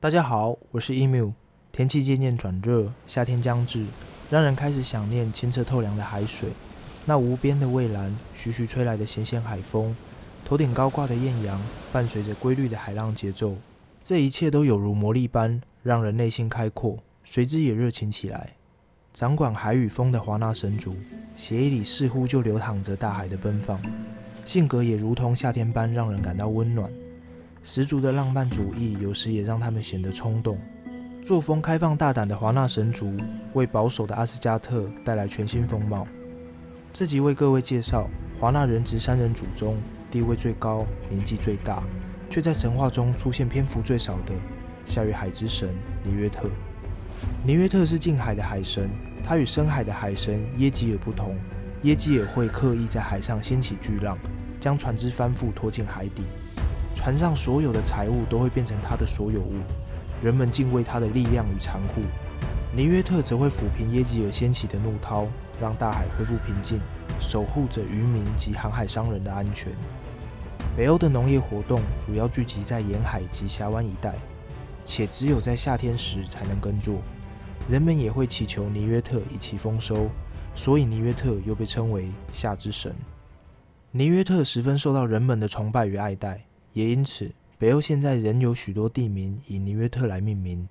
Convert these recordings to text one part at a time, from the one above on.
大家好，我是 emu。天气渐渐转热，夏天将至，让人开始想念清澈透凉的海水，那无边的蔚蓝，徐徐吹来的咸咸海风，头顶高挂的艳阳，伴随着规律的海浪节奏，这一切都有如魔力般，让人内心开阔，随之也热情起来。掌管海与风的华纳神族，血液里似乎就流淌着大海的奔放，性格也如同夏天般让人感到温暖。十足的浪漫主义，有时也让他们显得冲动。作风开放大胆的华纳神族，为保守的阿斯加特带来全新风貌。这集为各位介绍华纳人质三人组中地位最高、年纪最大，却在神话中出现篇幅最少的夏月海之神尼约特。尼约特是近海的海神，他与深海的海神耶吉尔不同。耶吉尔会刻意在海上掀起巨浪，将船只翻覆拖进海底，船上所有的财物都会变成他的所有物。人们敬畏他的力量与残酷，尼约特则会抚平耶吉尔掀起的怒涛，让大海恢复平静，守护着渔民及航海商人的安全。北欧的农业活动主要聚集在沿海及峡湾一带，且只有在夏天时才能耕作。人们也会祈求尼约特以其丰收，所以尼约特又被称为夏之神。尼约特十分受到人们的崇拜与爱戴，也因此。北欧现在仍有许多地名以尼约特来命名。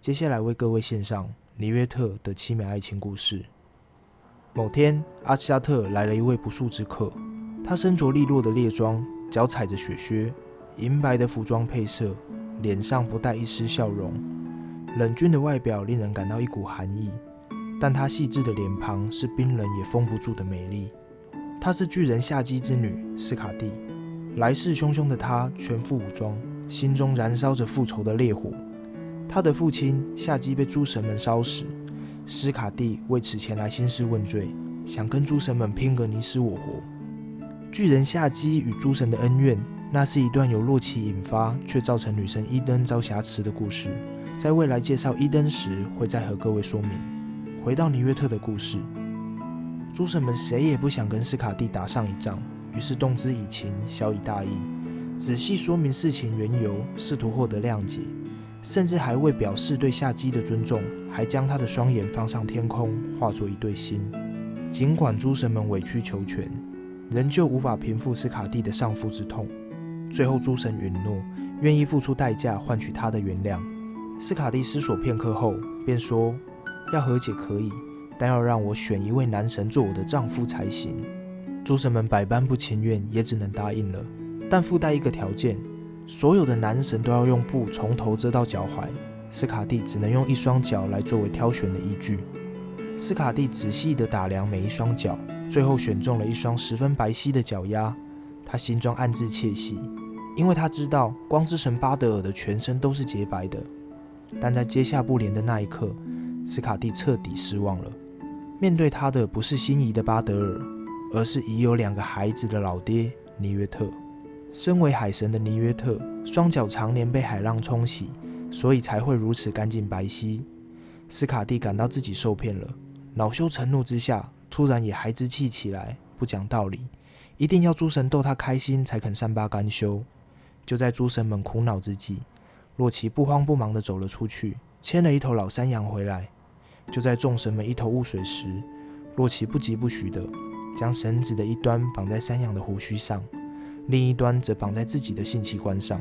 接下来为各位献上尼约特的凄美爱情故事。某天，阿斯加特来了一位不速之客。他身着利落的猎装，脚踩着雪靴，银白的服装配色，脸上不带一丝笑容，冷峻的外表令人感到一股寒意。但他细致的脸庞是冰冷也封不住的美丽。她是巨人夏姬之女斯卡蒂。来势汹汹的他全副武装，心中燃烧着复仇的烈火。他的父亲夏姬被诸神们烧死，斯卡蒂为此前来兴师问罪，想跟诸神们拼个你死我活。巨人夏姬与诸神的恩怨，那是一段由洛奇引发却造成女神伊登遭瑕疵的故事。在未来介绍伊登时，会再和各位说明。回到尼约特的故事，诸神们谁也不想跟斯卡蒂打上一仗。于是动之以情，晓以大义，仔细说明事情缘由，试图获得谅解，甚至还为表示对夏姬的尊重，还将他的双眼放上天空，化作一对心。尽管诸神们委曲求全，仍旧无法平复斯卡蒂的丧父之痛。最后，诸神允诺，愿意付出代价换取他的原谅。斯卡蒂思索片刻后，便说：“要和解可以，但要让我选一位男神做我的丈夫才行。”诸神们百般不情愿，也只能答应了，但附带一个条件：所有的男神都要用布从头遮到脚踝。斯卡蒂只能用一双脚来作为挑选的依据。斯卡蒂仔细地打量每一双脚，最后选中了一双十分白皙的脚丫。他心中暗自窃喜，因为他知道光之神巴德尔的全身都是洁白的。但在接下布帘的那一刻，斯卡蒂彻底失望了。面对他的不是心仪的巴德尔。而是已有两个孩子的老爹尼约特。身为海神的尼约特，双脚常年被海浪冲洗，所以才会如此干净白皙。斯卡蒂感到自己受骗了，恼羞成怒之下，突然也孩子气起来，不讲道理，一定要诸神逗他开心才肯善罢甘休。就在诸神们苦恼之际，洛奇不慌不忙地走了出去，牵了一头老山羊回来。就在众神们一头雾水时，洛奇不疾不徐地。将绳子的一端绑在山羊的胡须上，另一端则绑在自己的性器官上。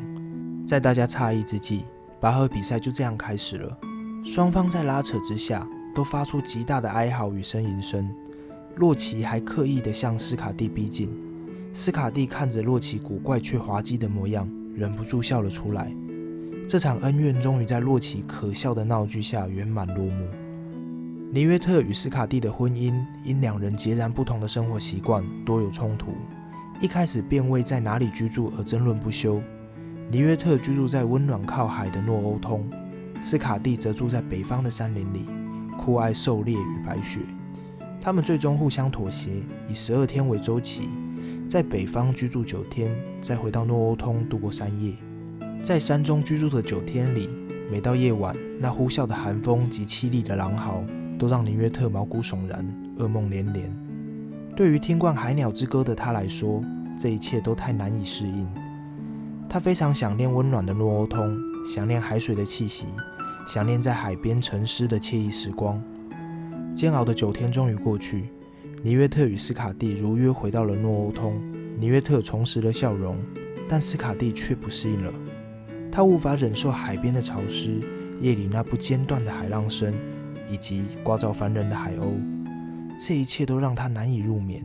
在大家诧异之际，拔河比赛就这样开始了。双方在拉扯之下，都发出极大的哀嚎与呻吟声。洛奇还刻意地向斯卡蒂逼近。斯卡蒂看着洛奇古怪却滑稽的模样，忍不住笑了出来。这场恩怨终于在洛奇可笑的闹剧下圆满落幕。尼约特与斯卡蒂的婚姻因两人截然不同的生活习惯多有冲突，一开始便为在哪里居住而争论不休。尼约特居住在温暖靠海的诺欧通，斯卡蒂则住在北方的山林里，酷爱狩猎与白雪。他们最终互相妥协，以十二天为周期，在北方居住九天，再回到诺欧通度过三夜。在山中居住的九天里，每到夜晚，那呼啸的寒风及凄厉的狼嚎。都让尼约特毛骨悚然，噩梦连连。对于听惯海鸟之歌的他来说，这一切都太难以适应。他非常想念温暖的诺欧通，想念海水的气息，想念在海边沉思的惬意时光。煎熬的九天终于过去，尼约特与斯卡蒂如约回到了诺欧通。尼约特重拾了笑容，但斯卡蒂却不适应了。他无法忍受海边的潮湿，夜里那不间断的海浪声，以及刮噪烦人的海鸥。这一切都让他难以入眠。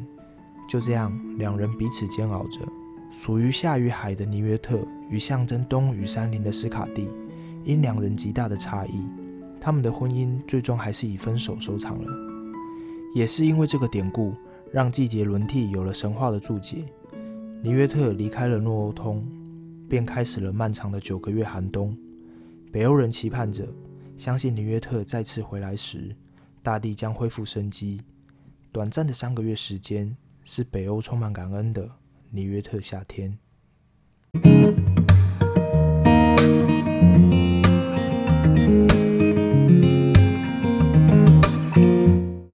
就这样，两人彼此煎熬着。属于夏与海的尼约特与象征冬与山林的斯卡蒂，因两人极大的差异，他们的婚姻最终还是以分手收场了。也是因为这个典故，让季节轮替有了神话的注解。尼约特离开了诺欧通，便开始了漫长的九个月寒冬。北欧人期盼着，相信尼约特再次回来时，大地将恢复生机。短暂的三个月时间，是北欧充满感恩的。尼约特夏天。